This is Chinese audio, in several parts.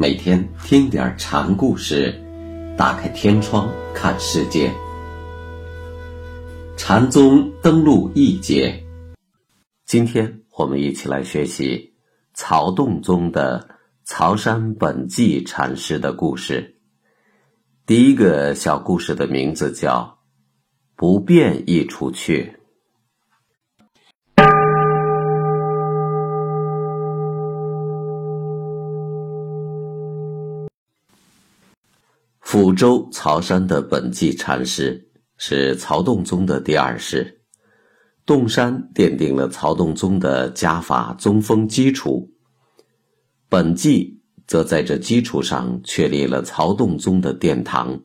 每天听点禅故事，打开天窗看世界。禅宗登陆一节，今天我们一起来学习曹洞宗的曹山本纪禅师的故事。第一个小故事的名字叫“不变一出去”。抚州曹山的本纪禅师是曹洞宗的第二世，洞山奠定了曹洞宗的家法宗风基础，本纪则在这基础上确立了曹洞宗的殿堂。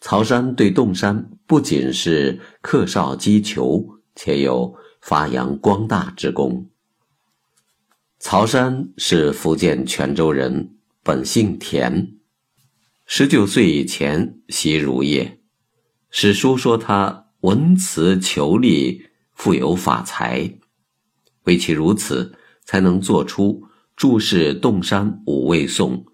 曹山对洞山不仅是克绍击球，且有发扬光大之功。曹山是福建泉州人，本姓田。十九岁以前习儒业，史书说他文辞遒丽，富有法才，唯其如此，才能做出注释洞山五味颂、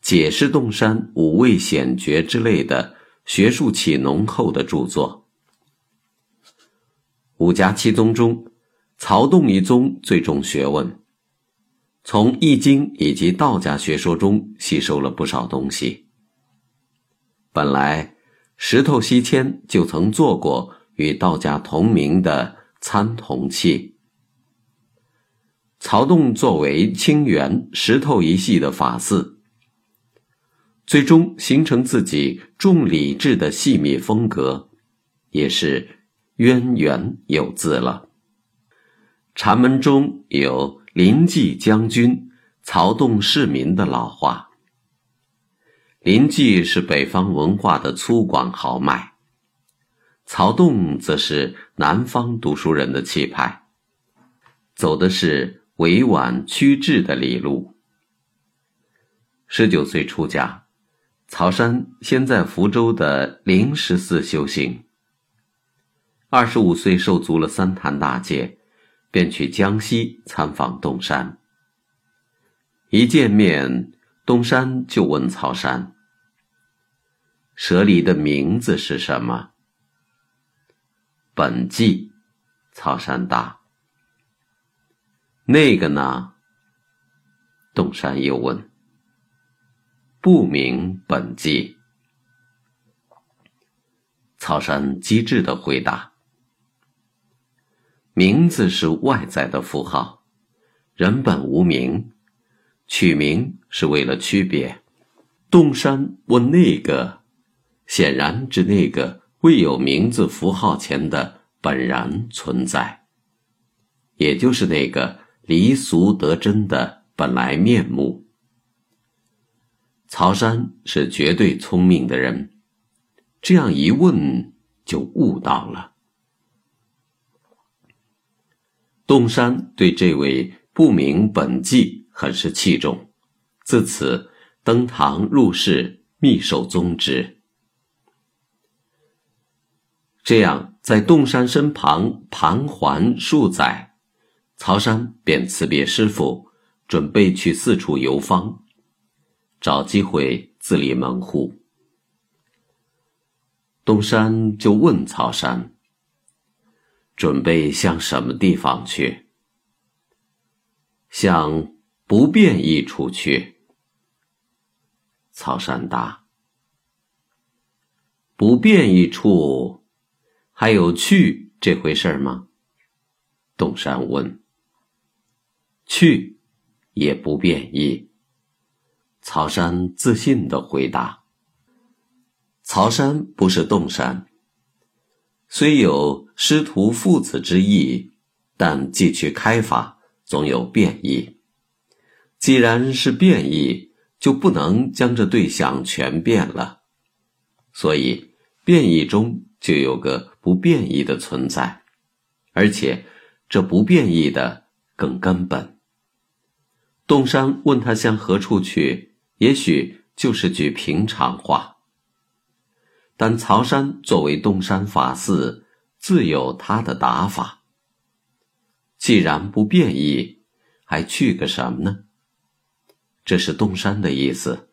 解释洞山五味显诀之类的学术气浓厚的著作。五家七宗中，曹洞一宗最重学问，从《易经》以及道家学说中吸收了不少东西。本来，石头西迁就曾做过与道家同名的参同器。曹洞作为清源石头一系的法寺，最终形成自己重礼制的细密风格，也是渊源有字了。禅门中有“临济将军，曹洞市民”的老话。临济是北方文化的粗犷豪迈，曹洞则是南方读书人的气派，走的是委婉曲致的理路。十九岁出家，曹山先在福州的灵石寺修行。二十五岁受足了三坛大戒，便去江西参访东山。一见面，东山就问曹山。舍里的名字是什么？本纪，曹山答。那个呢？洞山又问。不明本纪。曹山机智的回答：名字是外在的符号，人本无名，取名是为了区别。洞山问那个。显然指那个未有名字符号前的本然存在，也就是那个离俗得真的本来面目。曹山是绝对聪明的人，这样一问就悟到了。洞山对这位不明本纪很是器重，自此登堂入室，密授宗旨。这样，在洞山身旁盘桓数载，曹山便辞别师傅，准备去四处游方，找机会自立门户。洞山就问曹山：“准备向什么地方去？”“向不变一处去。”曹山答：“不变一处。”还有去这回事吗？洞山问。去，也不变异。曹山自信的回答。曹山不是洞山，虽有师徒父子之意，但既去开发，总有变异。既然是变异，就不能将这对象全变了，所以变异中。就有个不变异的存在，而且这不变异的更根本。洞山问他向何处去，也许就是句平常话。但曹山作为洞山法寺，自有他的打法。既然不变异，还去个什么呢？这是东山的意思。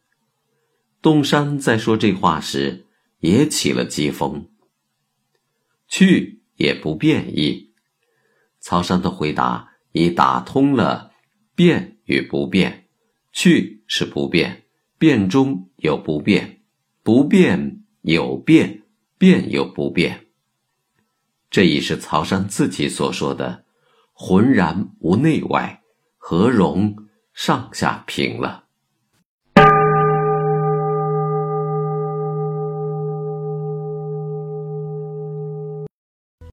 东山在说这话时，也起了疾风。去也不变异。曹山的回答已打通了变与不变。去是不变，变中有不变，不变有变，变有不变。这已是曹山自己所说的“浑然无内外，何容上下平”了。